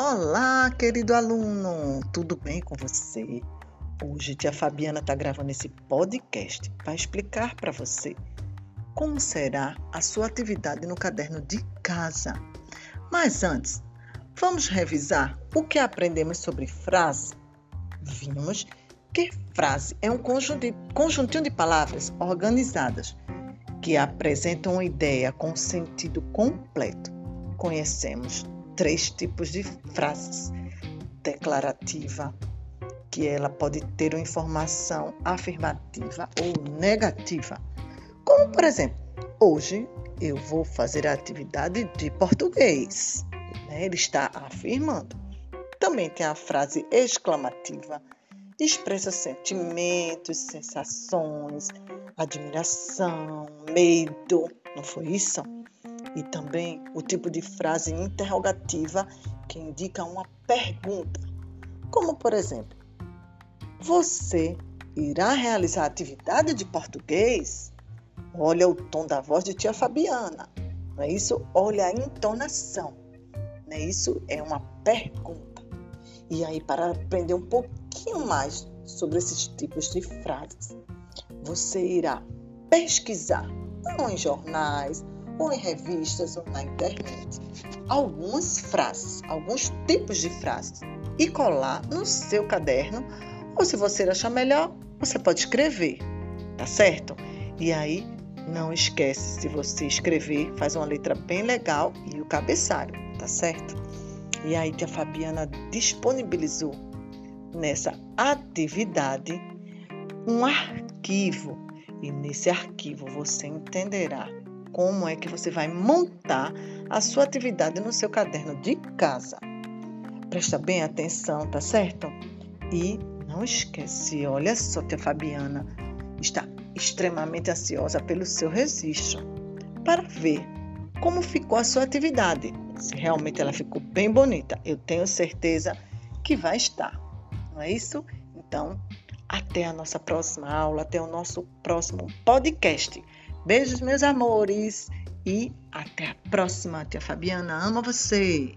Olá, querido aluno, tudo bem com você? Hoje tia Fabiana está gravando esse podcast para explicar para você como será a sua atividade no caderno de casa. Mas antes, vamos revisar o que aprendemos sobre frase. Vimos que frase é um conjuntinho de palavras organizadas que apresentam uma ideia com sentido completo. Conhecemos três tipos de frases: declarativa, que ela pode ter uma informação afirmativa ou negativa. Como, por exemplo, hoje eu vou fazer a atividade de português. Né? Ele está afirmando. Também tem a frase exclamativa, expressa sentimentos, sensações, admiração, medo. Não foi isso? E também o tipo de frase interrogativa que indica uma pergunta, como por exemplo: Você irá realizar atividade de português? Olha o tom da voz de tia Fabiana, não é isso? Olha a entonação, não é isso? É uma pergunta. E aí, para aprender um pouquinho mais sobre esses tipos de frases, você irá pesquisar, não em jornais, ou em revistas ou na internet, algumas frases, alguns tipos de frases e colar no seu caderno, ou se você achar melhor, você pode escrever, tá certo? E aí, não esquece, se você escrever, faz uma letra bem legal e o cabeçalho, tá certo? E aí, tia Fabiana disponibilizou nessa atividade um arquivo. E nesse arquivo você entenderá como é que você vai montar a sua atividade no seu caderno de casa. Presta bem atenção, tá certo? E não esquece, olha só, tia Fabiana está extremamente ansiosa pelo seu registro para ver como ficou a sua atividade. Se realmente ela ficou bem bonita, eu tenho certeza que vai estar. Não é isso? Então, até a nossa próxima aula, até o nosso próximo podcast. Beijos, meus amores, e até a próxima. Tia Fabiana ama você.